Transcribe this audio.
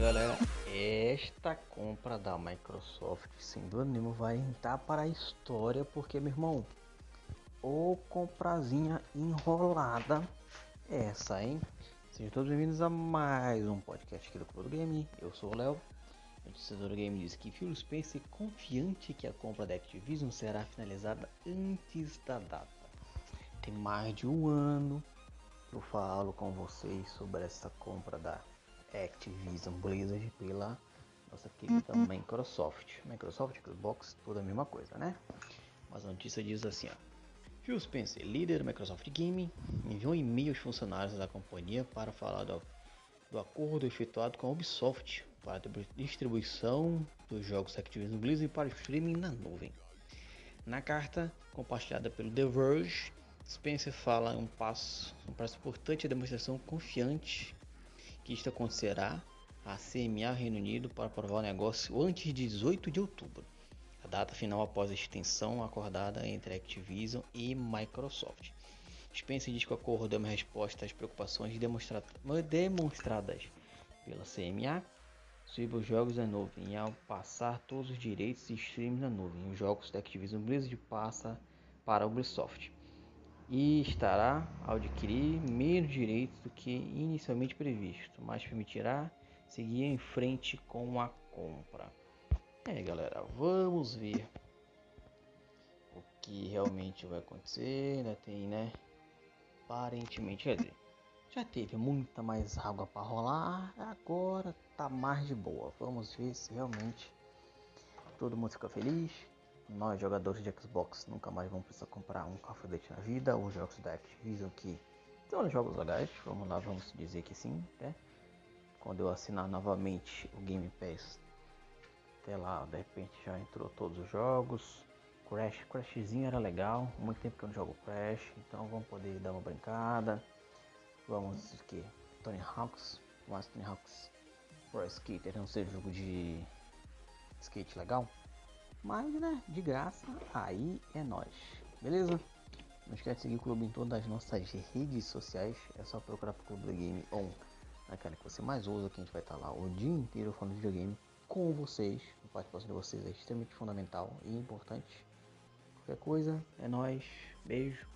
galera, esta compra da Microsoft sem dúvida nenhuma vai entrar para a história porque meu irmão, o comprazinha enrolada é essa, hein? Sejam todos bem-vindos a mais um podcast aqui do Clube do Game. Eu sou o Léo. O do game diz que Phil Spencer confiante que a compra da Activision será finalizada antes da data. Tem mais de um ano que eu falo com vocês sobre essa compra da Activision Blizzard pela nossa querida uhum. Microsoft. Microsoft, Xbox, tudo a mesma coisa, né? Mas a notícia diz assim, ó. Phil Spencer, líder da Microsoft Gaming, enviou um e-mail aos funcionários da companhia para falar do, do acordo efetuado com a Ubisoft para a distribuição dos jogos Activision Blizzard para streaming na nuvem. Na carta compartilhada pelo The Verge, Spencer fala um passo, um passo importante a demonstração confiante que isto acontecerá a CMA Reino Unido para aprovar o negócio antes de 18 de outubro, a data final após a extensão acordada entre Activision e Microsoft. Spencer diz que o acordo é uma resposta às preocupações demonstra demonstradas pela CMA sobre os jogos da nuvem. E ao passar todos os direitos e streams na nuvem, os jogos da Activision Blizzard passa para a Ubisoft e estará ao adquirir menos direitos do que inicialmente previsto, mas permitirá seguir em frente com a compra. É, galera, vamos ver o que realmente vai acontecer. Ainda tem, né? Aparentemente, quer dizer, já teve muita mais água para rolar, agora tá mais de boa. Vamos ver se realmente todo mundo fica feliz nós jogadores de Xbox nunca mais vamos precisar comprar um Call of Duty na vida, ou jogos da Activision que são jogos legais, vamos lá, vamos dizer que sim, né? Quando eu assinar novamente o Game Pass, até lá, de repente já entrou todos os jogos. Crash, Crashzinho era legal, muito tempo que eu não jogo Crash, então vamos poder dar uma brincada. Vamos o que? Tony Hawks, mais Tony Hawks Pro Skater, não sei jogo de skate legal. Mas, né, de graça, aí é nós. Beleza? Não esquece de seguir o clube em todas as nossas redes sociais. É só procurar pro Clube do Game On, naquela que você mais usa, que a gente vai estar lá o dia inteiro falando de videogame com vocês. A participação de vocês é extremamente fundamental e importante. Qualquer coisa, é nós. Beijo.